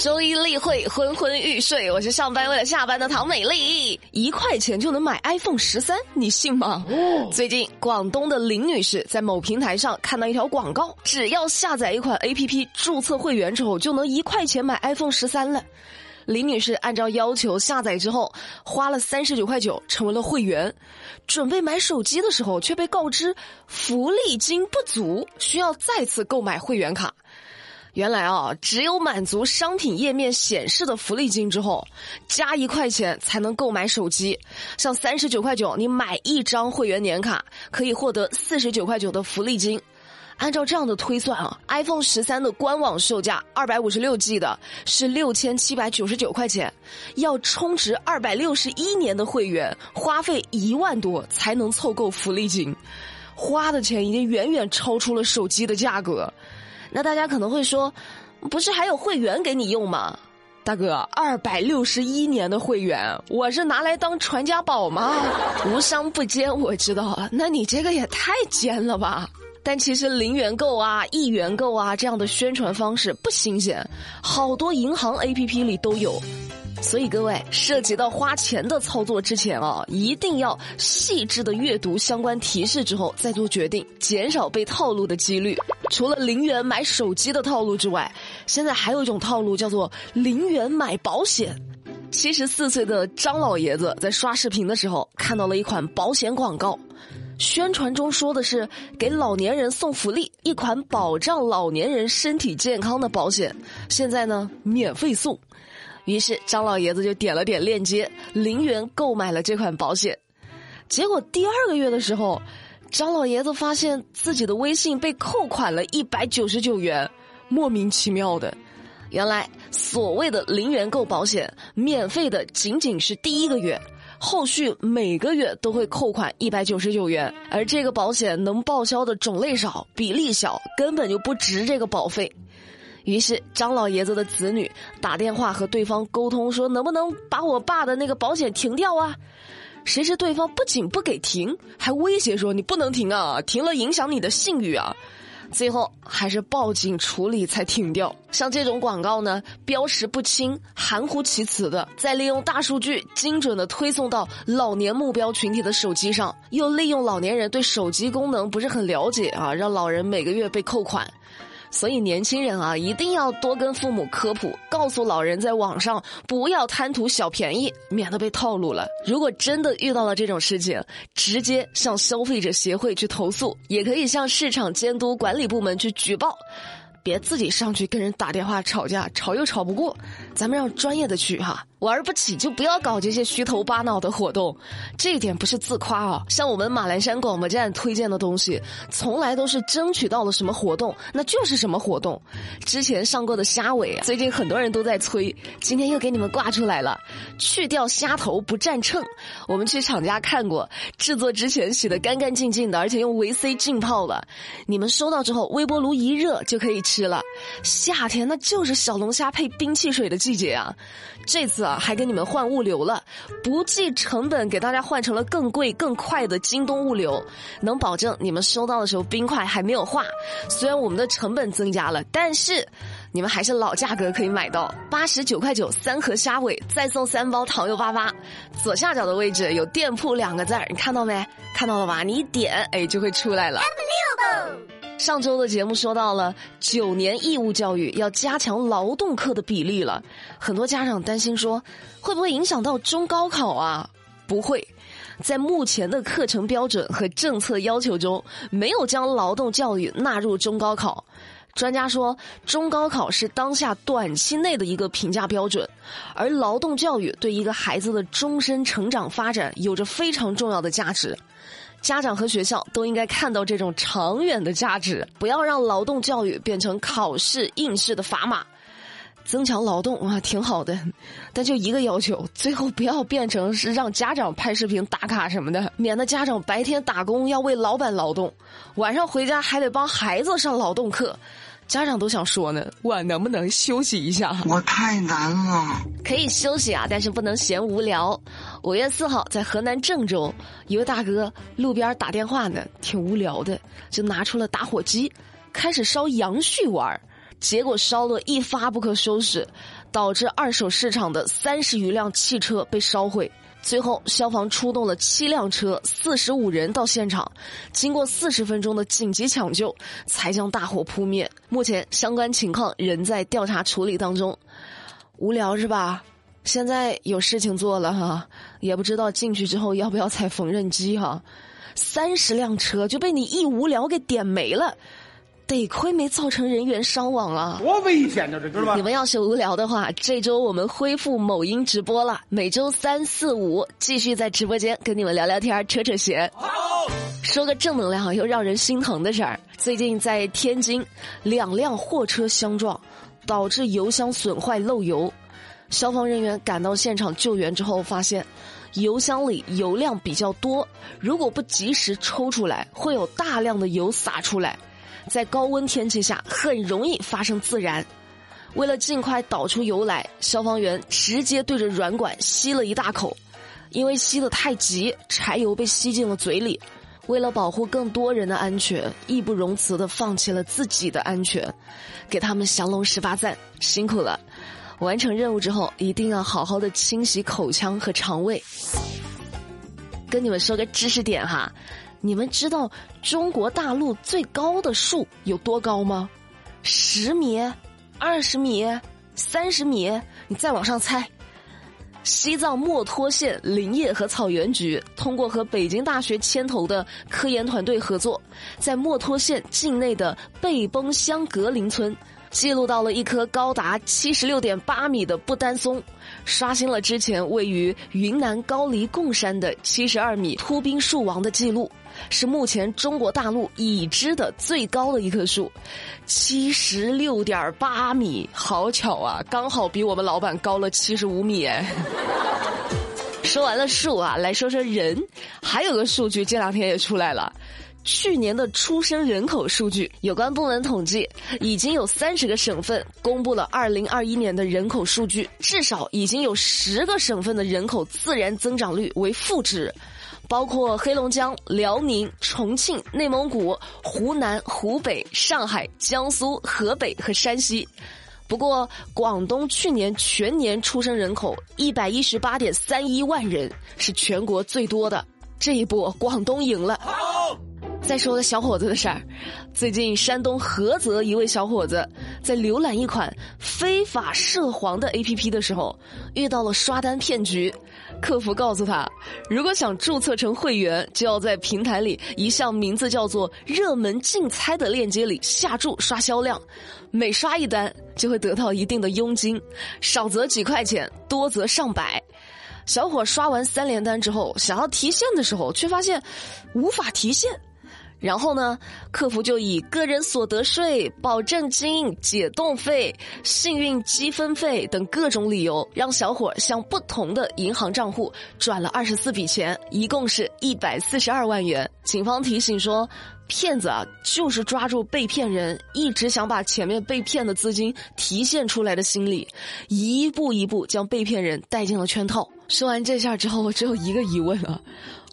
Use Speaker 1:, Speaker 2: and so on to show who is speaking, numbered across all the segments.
Speaker 1: 周一例会，昏昏欲睡。我是上班为了下班的唐美丽。一块钱就能买 iPhone 十三，你信吗？最近，广东的林女士在某平台上看到一条广告，只要下载一款 APP，注册会员之后，就能一块钱买 iPhone 十三了。林女士按照要求下载之后，花了三十九块九成为了会员。准备买手机的时候，却被告知福利金不足，需要再次购买会员卡。原来啊，只有满足商品页面显示的福利金之后，加一块钱才能购买手机。像三十九块九，你买一张会员年卡，可以获得四十九块九的福利金。按照这样的推算啊，iPhone 十三的官网售价二百五十六 G 的是六千七百九十九块钱，要充值二百六十一年的会员，花费一万多才能凑够福利金，花的钱已经远远超出了手机的价格。那大家可能会说，不是还有会员给你用吗？大哥，二百六十一年的会员，我是拿来当传家宝吗？无商不奸，我知道，那你这个也太奸了吧！但其实零元购啊、一元购啊这样的宣传方式不新鲜，好多银行 APP 里都有。所以各位，涉及到花钱的操作之前啊，一定要细致的阅读相关提示之后再做决定，减少被套路的几率。除了零元买手机的套路之外，现在还有一种套路叫做零元买保险。七十四岁的张老爷子在刷视频的时候看到了一款保险广告，宣传中说的是给老年人送福利，一款保障老年人身体健康的保险，现在呢免费送。于是张老爷子就点了点链接，零元购买了这款保险。结果第二个月的时候，张老爷子发现自己的微信被扣款了一百九十九元，莫名其妙的。原来所谓的零元购保险，免费的仅仅是第一个月，后续每个月都会扣款一百九十九元，而这个保险能报销的种类少，比例小，根本就不值这个保费。于是张老爷子的子女打电话和对方沟通，说能不能把我爸的那个保险停掉啊？谁知对方不仅不给停，还威胁说你不能停啊，停了影响你的信誉啊。最后还是报警处理才停掉。像这种广告呢，标识不清、含糊其辞的，再利用大数据精准的推送到老年目标群体的手机上，又利用老年人对手机功能不是很了解啊，让老人每个月被扣款。所以年轻人啊，一定要多跟父母科普，告诉老人在网上不要贪图小便宜，免得被套路了。如果真的遇到了这种事情，直接向消费者协会去投诉，也可以向市场监督管理部门去举报。别自己上去跟人打电话吵架，吵又吵不过，咱们让专业的去哈。玩不起就不要搞这些虚头巴脑的活动，这一点不是自夸啊。像我们马栏山广播站推荐的东西，从来都是争取到了什么活动，那就是什么活动。之前上过的虾尾啊，最近很多人都在催，今天又给你们挂出来了。去掉虾头不占秤，我们去厂家看过，制作之前洗的干干净净的，而且用维 C 浸泡了。你们收到之后，微波炉一热就可以吃了。夏天那就是小龙虾配冰汽水的季节啊！这次啊，还给你们换物流了，不计成本给大家换成了更贵更快的京东物流，能保证你们收到的时候冰块还没有化。虽然我们的成本增加了，但是你们还是老价格可以买到八十九块九三盒虾尾，再送三包糖油粑粑。左下角的位置有店铺两个字儿，你看到没？看到了吧？你一点，哎，就会出来了。上周的节目说到了九年义务教育要加强劳动课的比例了，很多家长担心说会不会影响到中高考啊？不会，在目前的课程标准和政策要求中，没有将劳动教育纳入中高考。专家说，中高考是当下短期内的一个评价标准，而劳动教育对一个孩子的终身成长发展有着非常重要的价值。家长和学校都应该看到这种长远的价值，不要让劳动教育变成考试应试的砝码。增强劳动啊，挺好的，但就一个要求，最后不要变成是让家长拍视频打卡什么的，免得家长白天打工要为老板劳动，晚上回家还得帮孩子上劳动课。家长都想说呢，我能不能休息一下？
Speaker 2: 我太难了。
Speaker 1: 可以休息啊，但是不能嫌无聊。五月四号，在河南郑州，一位大哥路边打电话呢，挺无聊的，就拿出了打火机，开始烧杨絮玩结果烧得一发不可收拾，导致二手市场的三十余辆汽车被烧毁。最后，消防出动了七辆车、四十五人到现场，经过四十分钟的紧急抢救，才将大火扑灭。目前相关情况仍在调查处理当中。无聊是吧？现在有事情做了哈，也不知道进去之后要不要踩缝纫机哈。三十辆车就被你一无聊给点没了。得亏没造成人员伤亡啊！
Speaker 2: 多危险呢，这知道吧？
Speaker 1: 你们要是无聊的话，这周我们恢复某音直播了，每周三四五继续在直播间跟你们聊聊天、扯扯闲。好，说个正能量又让人心疼的事儿。最近在天津，两辆货车相撞，导致油箱损坏漏油。消防人员赶到现场救援之后，发现油箱里油量比较多，如果不及时抽出来，会有大量的油洒出来。在高温天气下，很容易发生自燃。为了尽快导出油来，消防员直接对着软管吸了一大口，因为吸得太急，柴油被吸进了嘴里。为了保护更多人的安全，义不容辞的放弃了自己的安全，给他们降龙十八赞，辛苦了！完成任务之后，一定要好好的清洗口腔和肠胃。跟你们说个知识点哈。你们知道中国大陆最高的树有多高吗？十米、二十米、三十米？你再往上猜。西藏墨脱县林业和草原局通过和北京大学牵头的科研团队合作，在墨脱县境内的背崩乡格林村。记录到了一棵高达七十六点八米的不丹松，刷新了之前位于云南高黎贡山的七十二米秃冰树王的记录，是目前中国大陆已知的最高的一棵树，七十六点八米，好巧啊，刚好比我们老板高了七十五米哎。说完了树啊，来说说人，还有个数据这两天也出来了。去年的出生人口数据，有关部门统计，已经有三十个省份公布了二零二一年的人口数据，至少已经有十个省份的人口自然增长率为负值，包括黑龙江、辽宁、重庆、内蒙古、湖南、湖北、上海、江苏、河北和山西。不过，广东去年全年出生人口一百一十八点三一万人，是全国最多的。这一波，广东赢了。再说个小伙子的事儿，最近山东菏泽一位小伙子在浏览一款非法涉黄的 APP 的时候，遇到了刷单骗局。客服告诉他，如果想注册成会员，就要在平台里一项名字叫做“热门竞猜”的链接里下注刷销量，每刷一单就会得到一定的佣金，少则几块钱，多则上百。小伙刷完三连单之后，想要提现的时候，却发现无法提现。然后呢，客服就以个人所得税、保证金、解冻费、幸运积分费等各种理由，让小伙向不同的银行账户转了二十四笔钱，一共是一百四十二万元。警方提醒说，骗子啊，就是抓住被骗人一直想把前面被骗的资金提现出来的心理，一步一步将被骗人带进了圈套。说完这下之后，我只有一个疑问了。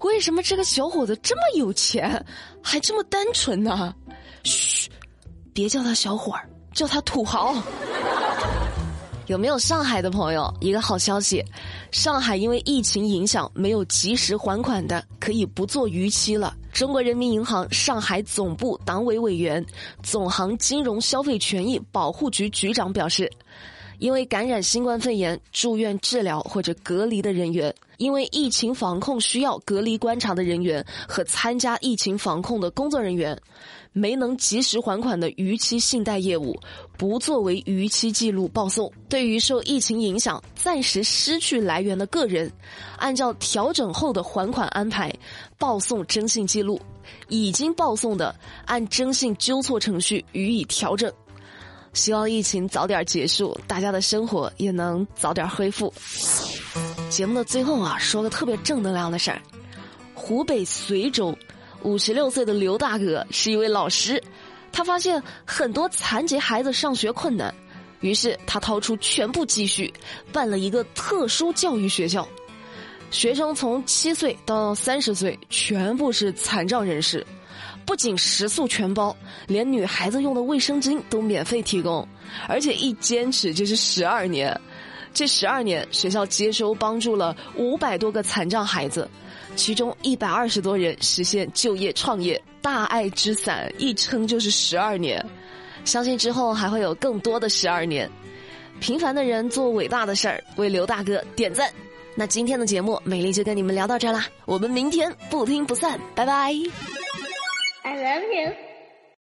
Speaker 1: 为什么这个小伙子这么有钱，还这么单纯呢？嘘，别叫他小伙儿，叫他土豪。有没有上海的朋友？一个好消息，上海因为疫情影响没有及时还款的，可以不做逾期了。中国人民银行上海总部党委委员、总行金融消费权益保护局局长表示。因为感染新冠肺炎住院治疗或者隔离的人员，因为疫情防控需要隔离观察的人员和参加疫情防控的工作人员，没能及时还款的逾期信贷业务，不作为逾期记录报送。对于受疫情影响暂时失去来源的个人，按照调整后的还款安排报送征信记录，已经报送的按征信纠错程序予以调整。希望疫情早点结束，大家的生活也能早点恢复。节目的最后啊，说个特别正能量的事儿：湖北随州五十六岁的刘大哥是一位老师，他发现很多残疾孩子上学困难，于是他掏出全部积蓄办了一个特殊教育学校，学生从七岁到三十岁全部是残障人士。不仅食宿全包，连女孩子用的卫生巾都免费提供，而且一坚持就是十二年。这十二年，学校接收帮助了五百多个残障孩子，其中一百二十多人实现就业创业。大爱之伞一撑就是十二年，相信之后还会有更多的十二年。平凡的人做伟大的事儿，为刘大哥点赞。那今天的节目，美丽就跟你们聊到这儿啦，我们明天不听不散，拜拜。I love you.